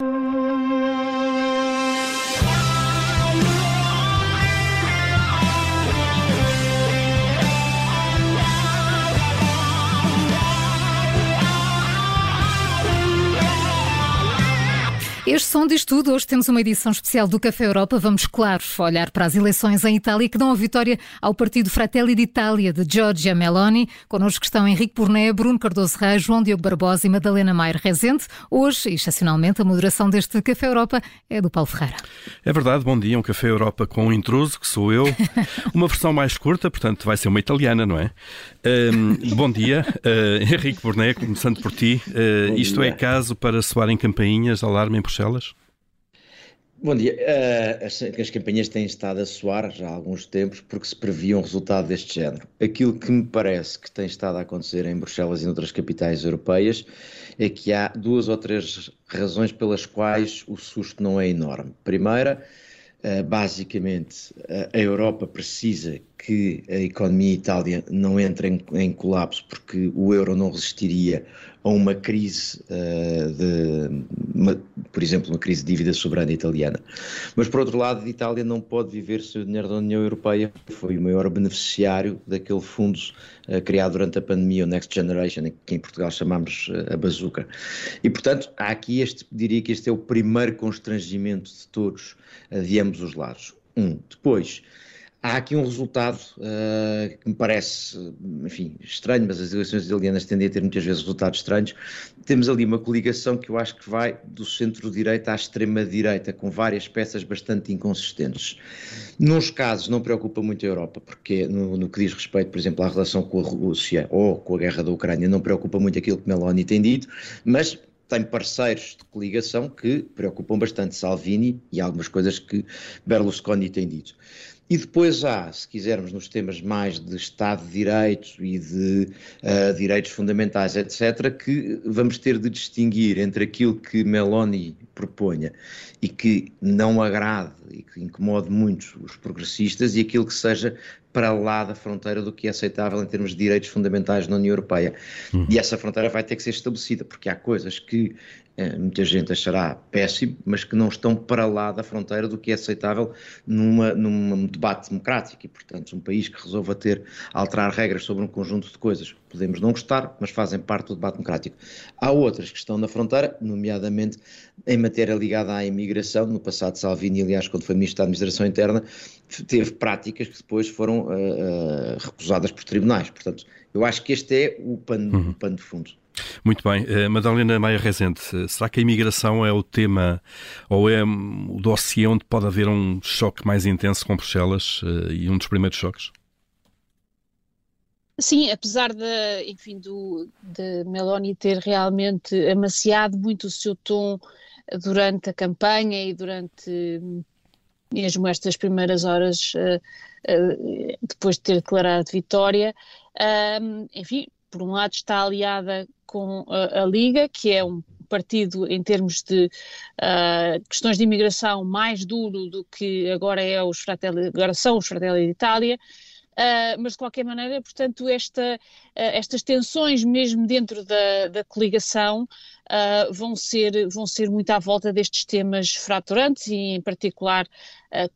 Thank you. Este som diz tudo. Hoje temos uma edição especial do Café Europa. Vamos, claro, olhar para as eleições em Itália que dão a vitória ao partido Fratelli d'Italia de Giorgia Meloni. Connosco estão Henrique Burné, Bruno Cardoso Reis, João Diogo Barbosa e Madalena Maier Rezende. Hoje, excepcionalmente, a moderação deste Café Europa é do Paulo Ferreira. É verdade, bom dia. Um Café Europa com um intruso, que sou eu. Uma versão mais curta, portanto vai ser uma italiana, não é? Um, bom dia, uh, Henrique Burné, começando por ti. Uh, isto é caso para soarem campainhas, alarme em Bruxelas? Bom dia. Uh, as, as campanhas têm estado a soar já há alguns tempos porque se previa um resultado deste género. Aquilo que me parece que tem estado a acontecer em Bruxelas e em outras capitais europeias é que há duas ou três razões pelas quais o susto não é enorme. Primeira, uh, basicamente, uh, a Europa precisa que a economia Itália não entre em, em, colapso porque o euro não resistiria a uma crise uh, de, uma, por exemplo, uma crise de dívida soberana italiana. Mas por outro lado, a Itália não pode viver sem o dinheiro da União Europeia, foi o maior beneficiário daquele fundo uh, criado durante a pandemia, o Next Generation, que em Portugal chamamos uh, a bazuca. E portanto, há aqui este, diria que este é o primeiro constrangimento de todos de ambos os lados. Um. Depois, Há aqui um resultado uh, que me parece, enfim, estranho, mas as eleições italianas tendem a ter muitas vezes resultados estranhos. Temos ali uma coligação que eu acho que vai do centro-direita à extrema-direita, com várias peças bastante inconsistentes. Nos casos não preocupa muito a Europa, porque no, no, que diz respeito, por exemplo, à relação com a Rússia ou com a guerra da Ucrânia, não preocupa muito aquilo que Meloni tem dito, mas tem parceiros de coligação que preocupam bastante Salvini e algumas coisas que Berlusconi tem dito. E depois há, se quisermos, nos temas mais de Estado de Direito e de uh, direitos fundamentais, etc., que vamos ter de distinguir entre aquilo que Meloni proponha e que não agrade e que incomode muito os progressistas e aquilo que seja para lá da fronteira do que é aceitável em termos de direitos fundamentais na União Europeia. Uhum. E essa fronteira vai ter que ser estabelecida, porque há coisas que eh, muita gente achará péssimo, mas que não estão para lá da fronteira do que é aceitável numa, num debate democrático. E, portanto, um país que resolva ter, alterar regras sobre um conjunto de coisas, podemos não gostar, mas fazem parte do debate democrático. Há outras que estão na fronteira, nomeadamente em matéria ligada à imigração. No passado, Salvini, aliás, quando foi ministro da Administração Interna, teve práticas que depois foram uh, uh, recusadas por tribunais. Portanto, eu acho que este é o pano, uhum. o pano de fundo. Muito bem. Uh, Madalena Maia Rezende, será que a imigração é o tema ou é o dossiê onde pode haver um choque mais intenso com Bruxelas e um dos primeiros choques? Sim, apesar de, enfim, do, de Meloni ter realmente amaciado muito o seu tom durante a campanha e durante mesmo estas primeiras horas uh, depois de ter declarado vitória, enfim, por um lado está aliada com a, a Liga, que é um partido em termos de uh, questões de imigração mais duro do que agora é os Fratelli, agora são os Fratelli d'Italia, Uh, mas de qualquer maneira, portanto, esta, uh, estas tensões mesmo dentro da, da coligação uh, vão, ser, vão ser muito à volta destes temas fraturantes e, em particular,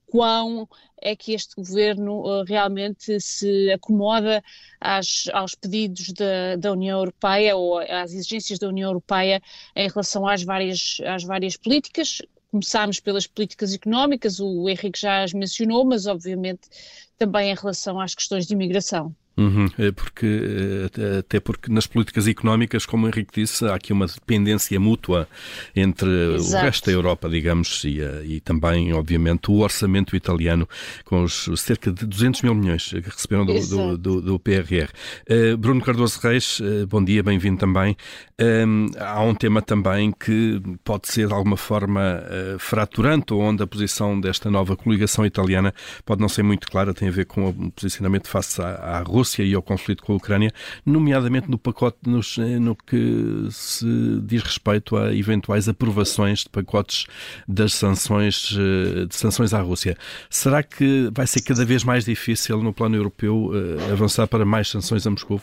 quão é que este governo realmente se acomoda às, aos pedidos da, da União Europeia ou às exigências da União Europeia em relação às várias, às várias políticas, começámos pelas políticas económicas, o Henrique já as mencionou, mas obviamente também em relação às questões de imigração. Uhum, é porque, eh, até porque nas políticas económicas, como o Henrique disse, há aqui uma dependência mútua entre Exato. o resto da Europa, digamos, e, eh, e, também, obviamente, o orçamento italiano, com os cerca de 200 mil milhões que receberam do, do, do, do PRR. Uh, Bruno Cardoso Reis, uh, bom dia, bem-vindo também. Um, há um tema também que pode ser de alguma forma uh, fraturante, onde a posição desta nova coligação italiana pode não ser muito clara, tem a ver com o posicionamento face à, à Rússia Rússia e ao conflito com a Ucrânia, nomeadamente no pacote nos, eh, no que se diz respeito a eventuais aprovações de pacotes das sanções, eh, de sanções à Rússia. Será que vai ser cada vez mais difícil no plano europeu eh, avançar para mais sanções a Moscou?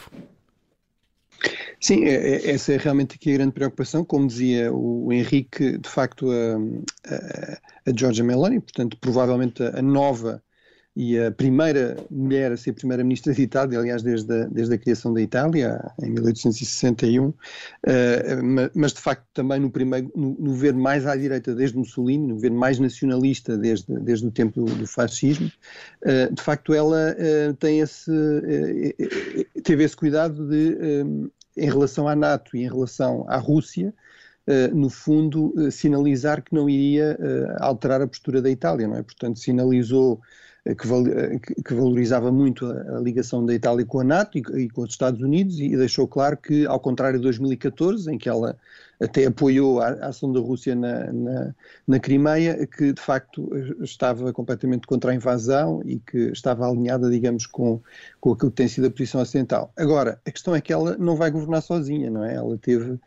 Sim, é, é, essa é realmente aqui a grande preocupação. Como dizia o Henrique, de facto, a, a, a Georgia Meloni, portanto, provavelmente a, a nova e a primeira mulher a ser primeira-ministra de Itália, aliás, desde a, desde a criação da Itália, em 1861, uh, eh, mas de facto também no, primeiro, no, no, governo mais à direita desde Mussolini, no governo mais nacionalista desde, desde o tempo do, do fascismo, uh, de facto ela uh, tem esse, teve esse cuidado de, em relação à NATO e em relação à Rússia, no fundo, sinalizar que não iria alterar a postura da Itália, não é? Portanto, sinalizou que, valorizava muito a, ligação da Itália com a NATO e, com os Estados Unidos e deixou claro que, ao contrário de 2014, em que ela até apoiou a, ação da Rússia na, na, na, Crimeia, que de facto estava completamente contra a invasão e que estava alinhada, digamos, com, com aquilo que tem sido a posição ocidental. Agora, a questão é que ela não vai governar sozinha, não é? Ela teve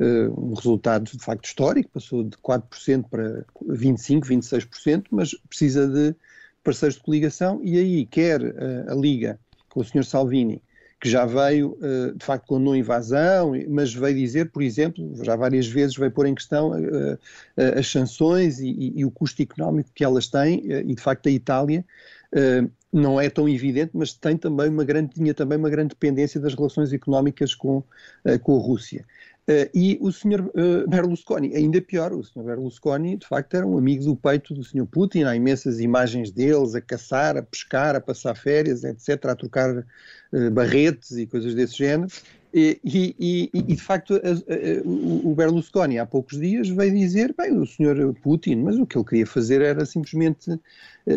um resultado de facto histórico, passou de 4% para 25%, 26%, mas precisa de parceiros de coligação, e aí quer uh, a Liga com o Sr. Salvini, que já veio, uh, de facto, com não invasão, mas veio dizer, por exemplo, já várias vezes veio pôr em questão uh, as sanções e, e, e, o custo económico que elas têm, e de facto a Itália não é tão evidente, mas tem também uma grande, tinha também uma grande dependência das relações económicas com, com a Rússia. Uh, e o Sr. Uh, Berlusconi, ainda pior, o Sr. Berlusconi de facto era um amigo do peito do Sr. Putin, há imensas imagens deles a caçar, a pescar, a passar férias, etc., a trocar uh, barretes e coisas desse género. E, e, e, de facto o Berlusconi há poucos dias veio dizer, bem, o Sr. Putin, mas o que ele queria fazer era simplesmente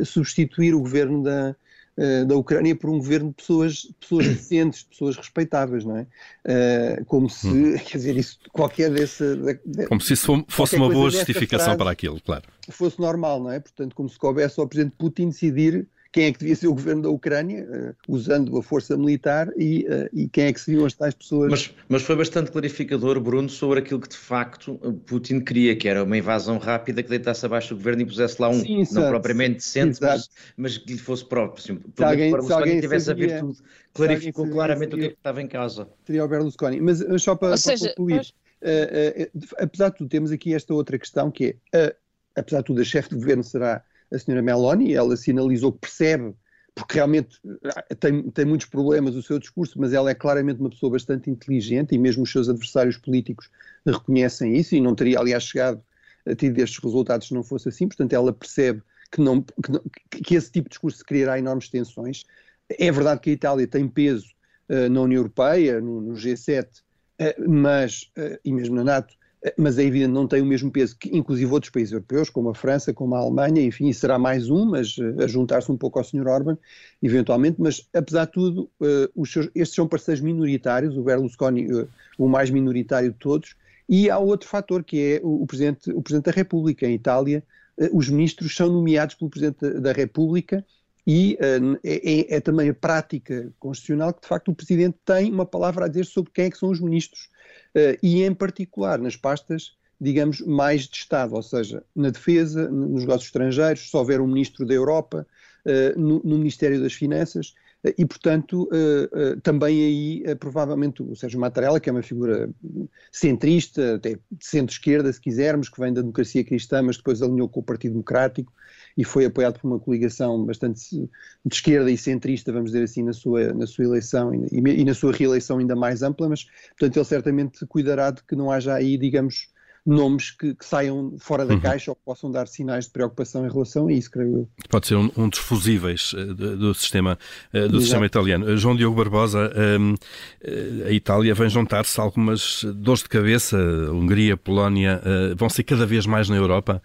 substituir o governo da, uh, da Ucrânia por um governo de pessoas, pessoas decentes, de pessoas respeitáveis, não é? Uh, como se, hum. quer dizer, isso, qualquer desse... De, como se isso fosse uma boa justificação para aquilo, claro. Fosse normal, não é? Portanto, como se coubesse ao Presidente Putin decidir quem é que devia ser o governo da Ucrânia, uh, usando a força militar, e, uh, e, quem é que seriam as tais pessoas. Mas, mas, foi bastante clarificador, Bruno, sobre aquilo que de facto Putin queria, que era uma invasão rápida que deitasse abaixo o governo e pusesse lá um, Sim, não propriamente decente, mas, mas, que lhe fosse próprio. Assim, se alguém, se alguém tivesse sabia, a virtude, clarificou claramente o que é que estava em causa. Seria o Berlusconi. Mas só para, para seja, concluir, mas... uh, apesar de tudo, temos aqui esta outra questão que é, apesar de tudo, a chefe de governo será a senhora Meloni, ela sinalizou que percebe, porque realmente ah, tem, tem muitos problemas o seu discurso, mas ela é claramente uma pessoa bastante inteligente e mesmo os seus adversários políticos reconhecem isso e não teria, aliás, chegado a ter estes resultados se não fosse assim, portanto ela percebe que, não, que, que esse tipo de discurso criará enormes tensões. É verdade que a Itália tem peso uh, na União Europeia, no, no G7, uh, mas, e mesmo na NATO, mas é evidente não tem o mesmo peso que inclusive outros países europeus, como a França, como a Alemanha, enfim, será mais um, mas eh, a juntar-se um pouco ao Sr. Orban, eventualmente, mas apesar de tudo, uh, seus, estes são parceiros minoritários, o Berlusconi o mais minoritário de todos, e há outro fator que é o, Presidente, o Presidente da República. Em Itália, os ministros são nomeados pelo Presidente da, República e é, é, também a prática constitucional que, de facto, o Presidente tem uma palavra a dizer sobre quem é que são os ministros e em particular nas pastas, digamos, mais de Estado, ou seja, na defesa, nos negócios estrangeiros, se houver um ministro da Europa, uh, no, no, Ministério das Finanças, uh, e, portanto, também aí, provavelmente, o Sérgio Mattarella, que é uma figura centrista, até de centro-esquerda, se quisermos, que vem da democracia cristã, mas depois alinhou com o Partido Democrático, e foi apoiado por uma coligação bastante de esquerda e centrista, vamos dizer assim, na sua, na sua eleição e, e na sua reeleição ainda mais ampla, mas, portanto, ele certamente cuidará de que não haja aí, digamos, nomes que, que, saiam fora da uhum. caixa ou que possam dar sinais de preocupação em relação a isso, creio eu. Pode ser um, um dos fusíveis uh, do, sistema, uh, do sistema italiano. Uh, João Diogo Barbosa, ehm, a Itália vem juntar-se algumas dores de cabeça, Hungria, Polónia, vão ser cada vez mais na Europa.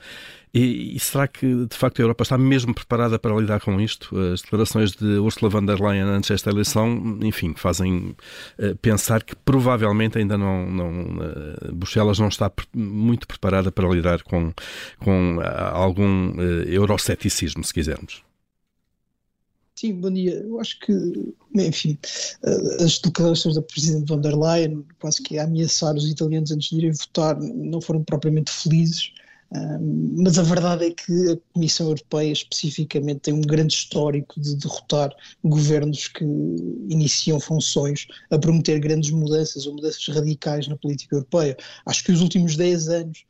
E, e, será que, de facto, a Europa está mesmo preparada para lidar com isto? As declarações de Ursula von der Leyen antes desta eleição, enfim, fazem uh, pensar que provavelmente ainda não, não uh, Bruxelas não está muito preparada para lidar com, com uh, algum euroceticismo, se quisermos. Sim, bom dia. Eu acho que, enfim, as declarações da Presidente von der Leyen, quase que a ameaçar os italianos antes de irem votar, não foram propriamente felizes mas a verdade é que a Comissão Europeia especificamente tem um grande histórico de derrotar governos que iniciam funções a prometer grandes mudanças ou mudanças radicais na política europeia. Acho que os últimos 10 anos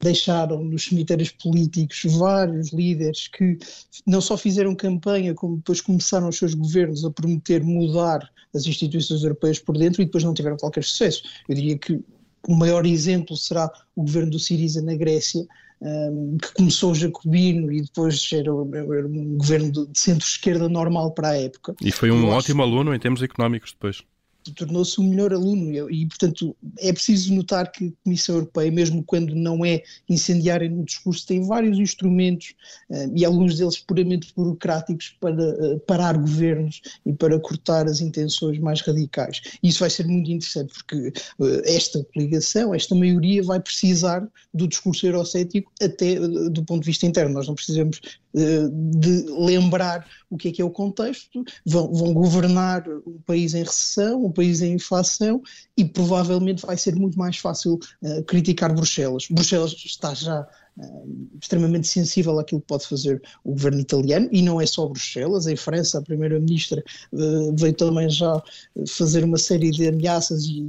deixaram nos cemitérios políticos vários líderes que não só fizeram campanha, como depois começaram os seus governos a prometer mudar as instituições europeias por dentro e depois não tiveram qualquer sucesso. Eu diria que o maior exemplo será o governo do Siriza na Grécia, um, que começou jacobino e depois era, era um governo de centro-esquerda normal para a época. E foi um Eu ótimo acho... aluno em termos económicos depois tornou-se o melhor aluno e, portanto, é preciso notar que a Comissão Europeia, mesmo quando não é incendiária no discurso, tem vários instrumentos uh, e alguns deles puramente burocráticos para uh, parar governos e para cortar as intenções mais radicais. E isso vai ser muito interessante porque uh, esta coligação, esta maioria vai precisar do discurso eurocético até do ponto de vista interno. Nós não precisamos de lembrar o que é que é o contexto, vão, vão governar um país em recessão, país em inflação e provavelmente vai ser muito mais fácil uh, criticar Bruxelas. Bruxelas está já uh, extremamente sensível àquilo que pode fazer o governo italiano e não é só Bruxelas, em França a primeira-ministra uh, veio também já fazer uma série de ameaças e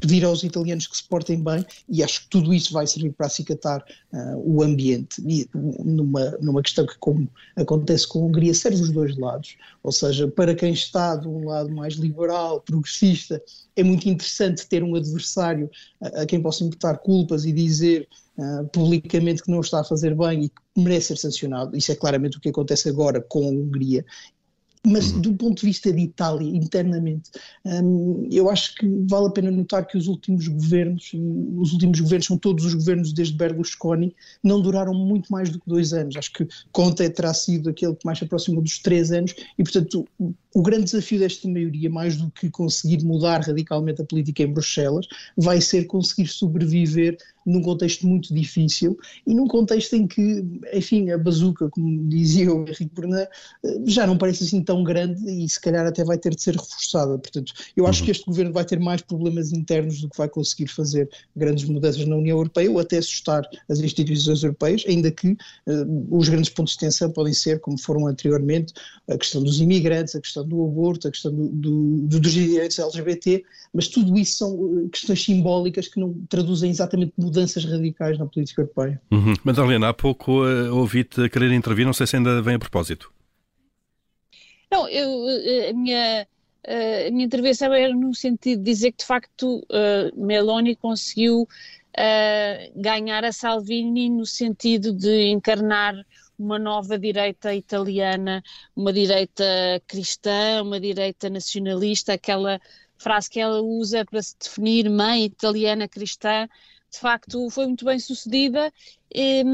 pedir aos italianos que se portem bem e acho que tudo isso vai servir para acicatar uh, o ambiente. E numa, numa questão que como acontece com a Hungria serve os dois lados, ou seja, para quem está de um lado mais liberal, progressista, é muito interessante ter um adversário a, a quem possa imputar culpas e dizer uh, publicamente que não está a fazer bem e que merece ser sancionado, isso é claramente o que acontece agora com a Hungria mas uhum. do ponto de vista de Itália, internamente, um, eu acho que vale a pena notar que os últimos governos, os últimos governos são todos os governos desde Berlusconi, não duraram muito mais do que dois anos. Acho que Conte terá sido aquele que mais se aproximou dos três anos e, portanto, o, grande desafio desta maioria, mais do que conseguir mudar radicalmente a política em Bruxelas, vai ser conseguir sobreviver num contexto muito difícil e num contexto em que, enfim, a bazuca, como dizia o Henrique Bernat, eh, já não parece assim tão grande e se calhar até vai ter de ser reforçada. Portanto, eu acho uhum. que este governo vai ter mais problemas internos do que vai conseguir fazer grandes mudanças na União Europeia ou até assustar as instituições europeias, ainda que uh, os grandes pontos de tensão podem ser, como foram anteriormente, a questão dos imigrantes, a questão do aborto, a questão do, do, dos direitos LGBT, mas tudo isso são eh, questões simbólicas que não traduzem exatamente mudanças radicais na política europeia. Uhum. Madalena, há pouco uh, ouvi-te querer intervir, não sei se ainda vem a propósito. Não, eu, eh, a minha, a minha intervenção era no sentido de dizer que de facto uh, Meloni conseguiu uh, ganhar a Salvini no sentido de encarnar uma nova direita italiana, uma direita cristã, uma direita nacionalista, aquela frase que ela usa para se definir mãe italiana cristã, de facto foi muito bem sucedida e,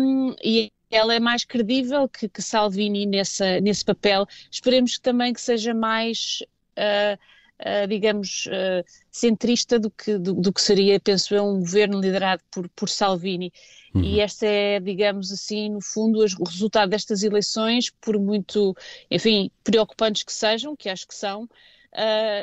e ela é mais credível que, que Salvini nessa, nesse papel. Esperemos também que seja mais, uh, uh, digamos, uh, centrista do que, do, do, que seria, penso eu, um governo liderado por, por Salvini. Uhum. E esta é, digamos assim, no fundo, o resultado destas eleições, por muito, enfim, preocupantes que sejam, que acho que são,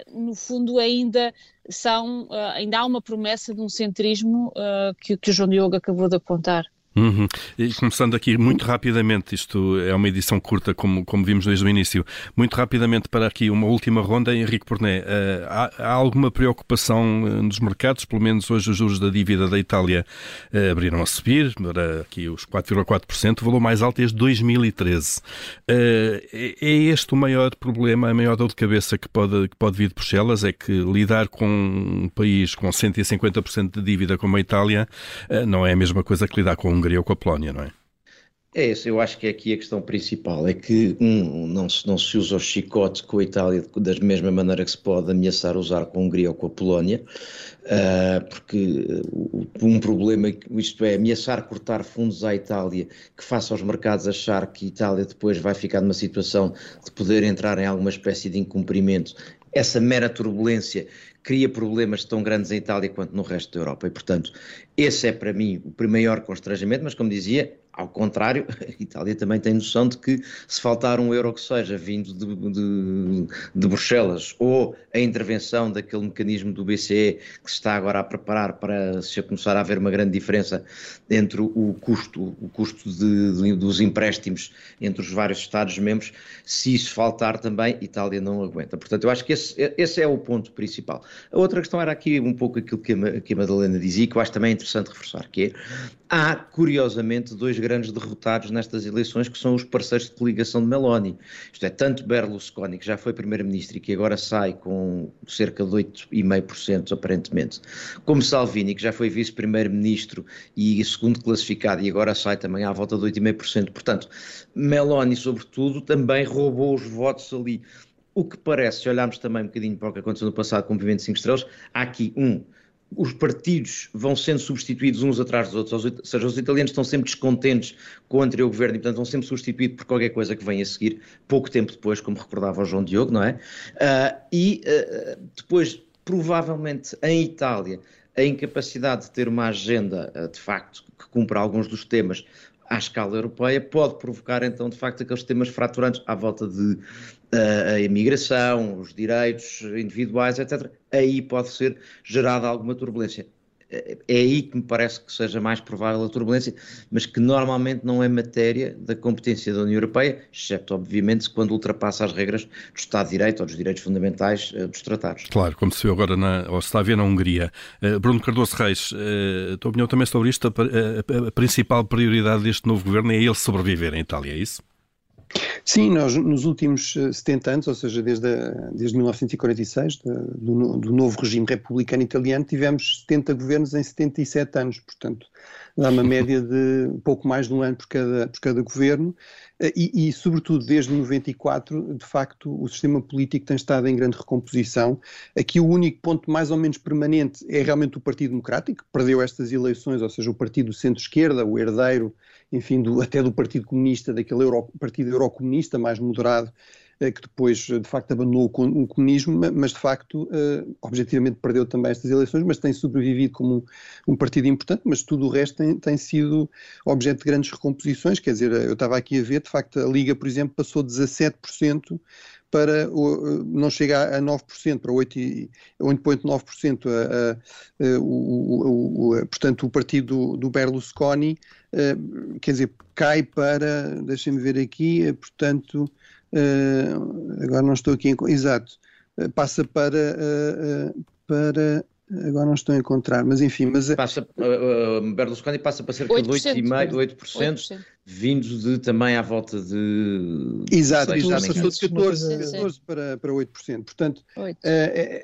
no fundo ainda são, ainda há uma promessa de um centrismo que, que o João Diogo acabou de apontar. Uhum. E começando aqui muito rapidamente, isto é uma edição curta, como, como vimos desde o início, muito rapidamente para aqui uma última ronda. Henrique Porné, uh, há, há, alguma preocupação uh, nos mercados? Pelo menos hoje os juros da dívida da Itália uh, abriram a subir, para aqui os 4,4%, o valor mais alto desde 2013. É, é este o maior problema, a maior dor de cabeça que pode, que pode vir de Bruxelas? É que lidar com um país com 150% de dívida como a Itália não é a mesma coisa que lidar com um Hungria ou com a Polónia, não é? É isso, eu acho que é aqui a questão principal, é que um, não, se, não se usa o chicote com a Itália da mesma maneira que se pode ameaçar usar com a Hungria ou com a Polónia, uh, porque um problema, isto é, ameaçar cortar fundos à Itália, que faça aos mercados achar que a Itália depois vai ficar numa situação de poder entrar em alguma espécie de incumprimento, essa mera turbulência cria problemas tão grandes em Itália quanto no resto da Europa. E, portanto, esse é para mim o maior constrangimento, mas como dizia, ao contrário, a Itália também tem noção de que se faltar um euro que seja vindo de, de, de Bruxelas ou a intervenção daquele mecanismo do BCE que se está agora a preparar para se começar a haver uma grande diferença entre o custo, o custo de, dos empréstimos entre os vários Estados-membros, se isso faltar também, Itália não aguenta. Portanto, eu acho que esse, esse é o ponto principal. A outra questão era aqui um pouco aquilo que a, que a Madalena dizia, que eu acho também interessante reforçar, que é, há curiosamente dois grandes derrotados nestas eleições que são os parceiros de coligação de Meloni. Isto é, tanto Berlusconi, que já foi primeiro-ministro e que agora sai com cerca de 8,5% aparentemente, como Salvini, que já foi vice-primeiro-ministro e segundo classificado e agora sai também à volta de 8,5%. Portanto, Meloni, sobretudo, também roubou os votos ali. O que parece, se olharmos também um bocadinho para o que aconteceu no passado com o Movimento 5 Estrelas, há aqui um os partidos vão sendo substituídos uns atrás dos outros, ou seja, os italianos estão sempre descontentes com o anterior governo e, portanto, vão sempre substituídos por qualquer coisa que venha a seguir, pouco tempo depois, como recordava o João Diogo, não é? Uh, e uh, depois, provavelmente, em Itália, a incapacidade de ter uma agenda, uh, de facto, que cumpra alguns dos temas à escala europeia, pode provocar então, de facto, aqueles temas fraturantes à volta de uh, a imigração, os direitos individuais, etc. Aí pode ser gerada alguma turbulência é aí que me parece que seja mais provável a turbulência, mas que normalmente não é matéria da competência da União Europeia, exceto, obviamente, quando ultrapassa as regras do Estado de Direito ou dos direitos fundamentais uh, dos tratados. Claro, como se viu agora, na, ou se está a ver na Hungria. Uh, Bruno Cardoso Reis, uh, a tua opinião também sobre isto, a, a principal prioridade deste novo governo é ele sobreviver em Itália, é isso? Sim, nós nos últimos 70 eh, anos, ou seja, desde, a, desde 1946, do, do, novo regime republicano italiano, tivemos 70 governos em 77 anos, portanto, dá uma média de pouco mais de um ano por cada, por cada governo, e, e, sobretudo desde 94, de facto, o sistema político tem estado em grande recomposição. Aqui o único ponto mais ou menos permanente é realmente o Partido Democrático, que perdeu estas eleições, ou seja, o Partido Centro-Esquerda, o herdeiro enfim, do, até do Partido Comunista, daquele Euro, partido eurocomunista mais moderado, eh, que depois de facto abandonou o comunismo, mas de facto eh, objetivamente perdeu também estas eleições, mas tem sobrevivido como um, partido importante, mas tudo o resto tem, tem, sido objeto de grandes recomposições, quer dizer, eu estava aqui a ver, de facto a Liga, por exemplo, passou 17% para não chega a 9%, para 8,9%. A, a, a, o, portanto, o partido do Berlusconi, eh, quer dizer, cai para, deixem-me ver aqui, portanto, eh, agora não estou aqui, em, exato, eh, passa para, para agora não estou a encontrar, mas enfim. Mas... Passa, uh, Berlusconi passa para cerca 8%, de 8,5%, 8%, 8%, vindos de também à volta de. Exato, exato passou de 14, 14 para, para 8%. Portanto, 8. Uh,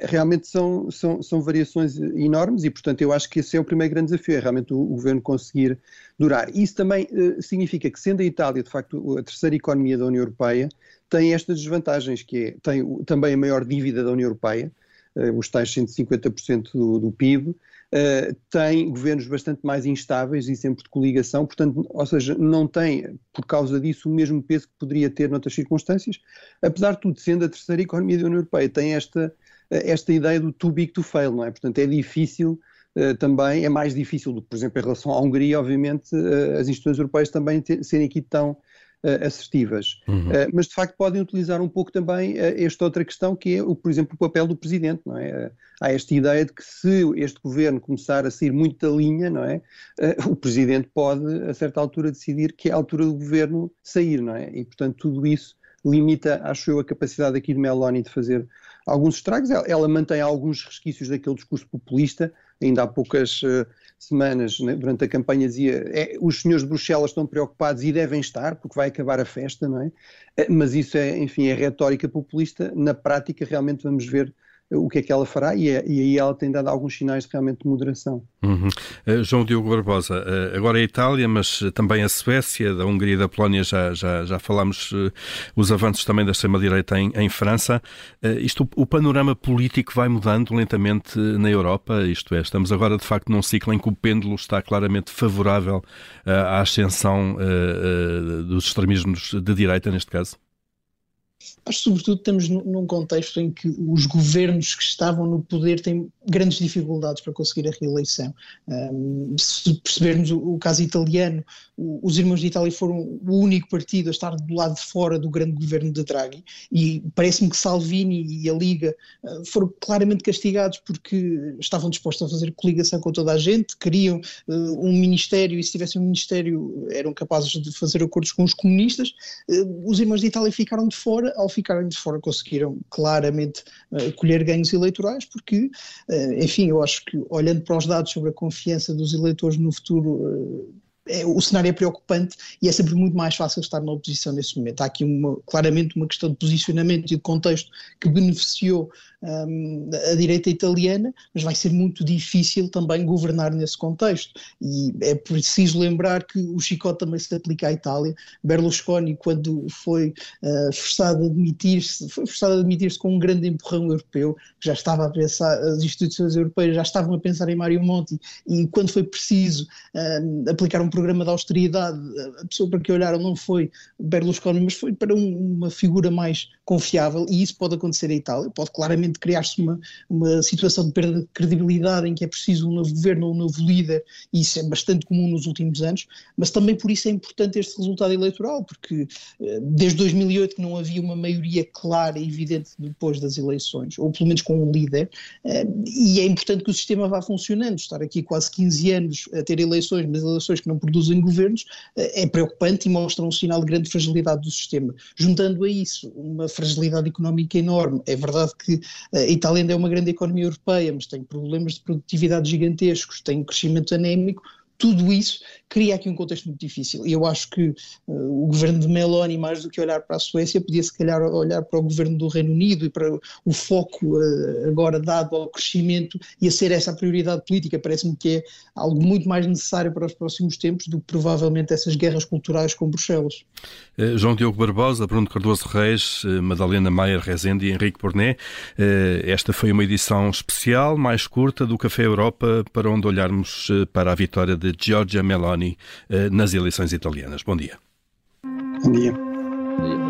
realmente são, são, são variações enormes e, portanto, eu acho que esse é o primeiro grande desafio, é realmente o, o governo conseguir durar. Isso também uh, significa que, sendo a Itália, de facto, a terceira economia da União Europeia, tem estas desvantagens, que é, tem também a maior dívida da União Europeia, uh, os tais 150% do, do PIB, uh, tem governos bastante mais instáveis e sempre de coligação, portanto, ou seja, não tem, por causa disso, o mesmo peso que poderia ter noutras circunstâncias, apesar de tudo, sendo a terceira economia da União Europeia, tem esta, esta ideia do too big to fail, não é? Portanto, é difícil Uh, também é mais difícil do por exemplo, em relação à Hungria, obviamente, uh, as instituições europeias também serem aqui tão assertivas. Uhum. Uh, mas, de facto, podem utilizar um pouco também uh, esta outra questão, que é, o, por exemplo, o papel do Presidente. Não é? há esta ideia de que se este governo começar a sair muito da linha, não é? o Presidente pode, a certa altura, decidir que é a altura do governo sair, não é? E, portanto, tudo isso limita, acho eu, a capacidade aqui de Meloni de fazer alguns estragos. Ela, ela mantém alguns resquícios daquele discurso populista, ainda há poucas uh, semanas, né, durante a campanha, dizia é, os senhores de Bruxelas estão preocupados e devem estar, porque vai acabar a festa, não é? Uh, mas isso é, enfim, é retórica populista. Na prática, realmente vamos ver o que é que ela fará e, é, e aí ela tem dado alguns sinais de realmente de moderação. Uhum. Uh, João Diogo Barbosa, uh, agora a Itália, mas também a Suécia, da Hungria e da Polónia, já, já, já falámos uh, os avanços também da extrema-direita em, em, França. isto, o panorama político vai mudando lentamente na Europa, isto é, estamos agora de facto num ciclo em que o pêndulo está claramente favorável à ascensão dos extremismos de direita, neste caso? Que, sobretudo, estamos num contexto em que os governos que estavam no poder têm grandes dificuldades para conseguir a reeleição. Um, se percebermos o, o, caso italiano, o, os Irmãos de Itália foram o único partido a estar do lado de fora do grande governo de Draghi e parece-me que Salvini e a Liga uh, foram claramente castigados porque estavam dispostos a fazer coligação com toda a gente, queriam uh, um ministério e se tivessem um ministério eram capazes de fazer acordos com os comunistas. Uh, os Irmãos de Itália ficaram de fora, ao ficarem de fora conseguiram claramente colher ganhos eleitorais porque eh, enfim, eu acho que olhando para os dados sobre a confiança dos eleitores no futuro, eh, é, o cenário é preocupante e é sempre muito mais fácil estar na oposição nesse momento. Há aqui uma, claramente uma questão de posicionamento e de contexto que beneficiou um, a direita italiana, mas vai ser muito difícil também governar nesse contexto. E é preciso lembrar que o chicote também se aplica à Itália. Berlusconi, quando foi uh, forçado a admitir-se, foi forçado a admitir-se com um grande empurrão europeu, já estava a pensar, as instituições europeias já estavam a pensar em Mario Monti, e quando foi preciso uh, aplicar um programa de austeridade, a pessoa para que olharam não foi Berlusconi, mas foi para um, uma figura mais confiável, e isso pode acontecer em Itália, pode claramente criar-se uma, uma situação de perda de credibilidade em que é preciso um novo governo ou um novo líder, e isso é bastante comum nos últimos anos, mas também por isso é importante este resultado eleitoral, porque eh, desde 2008 que não havia uma maioria clara e evidente depois das eleições, ou pelo menos com um líder, eh, e é importante que o sistema vá funcionando, estar aqui quase 15 anos a ter eleições, mas eleições que não produzem governos, eh, é preocupante e mostra um sinal de grande fragilidade do sistema. Juntando a isso uma fragilidade económica enorme. É verdade que a Itália ainda é uma grande economia europeia, mas tem problemas de produtividade gigantescos, tem um crescimento anémico, tudo isso cria aqui um contexto muito difícil. E eu acho que uh, o governo de Meloni, mais do que olhar para a Suécia, podia se calhar olhar para o governo do Reino Unido e para o foco uh, agora dado ao crescimento e a ser essa a prioridade política. Parece-me que é algo muito mais necessário para os próximos tempos do que provavelmente essas guerras culturais com Bruxelas. Uh, João Diogo Barbosa, Bruno Cardoso Reis, Madalena Maier Rezende e Henrique Porné. esta foi uma edição especial, mais curta, do Café Europa, para onde olharmos para a vitória de Giorgia Meloni eh, nas eleições italianas. Bom dia. Bom dia. Bom dia.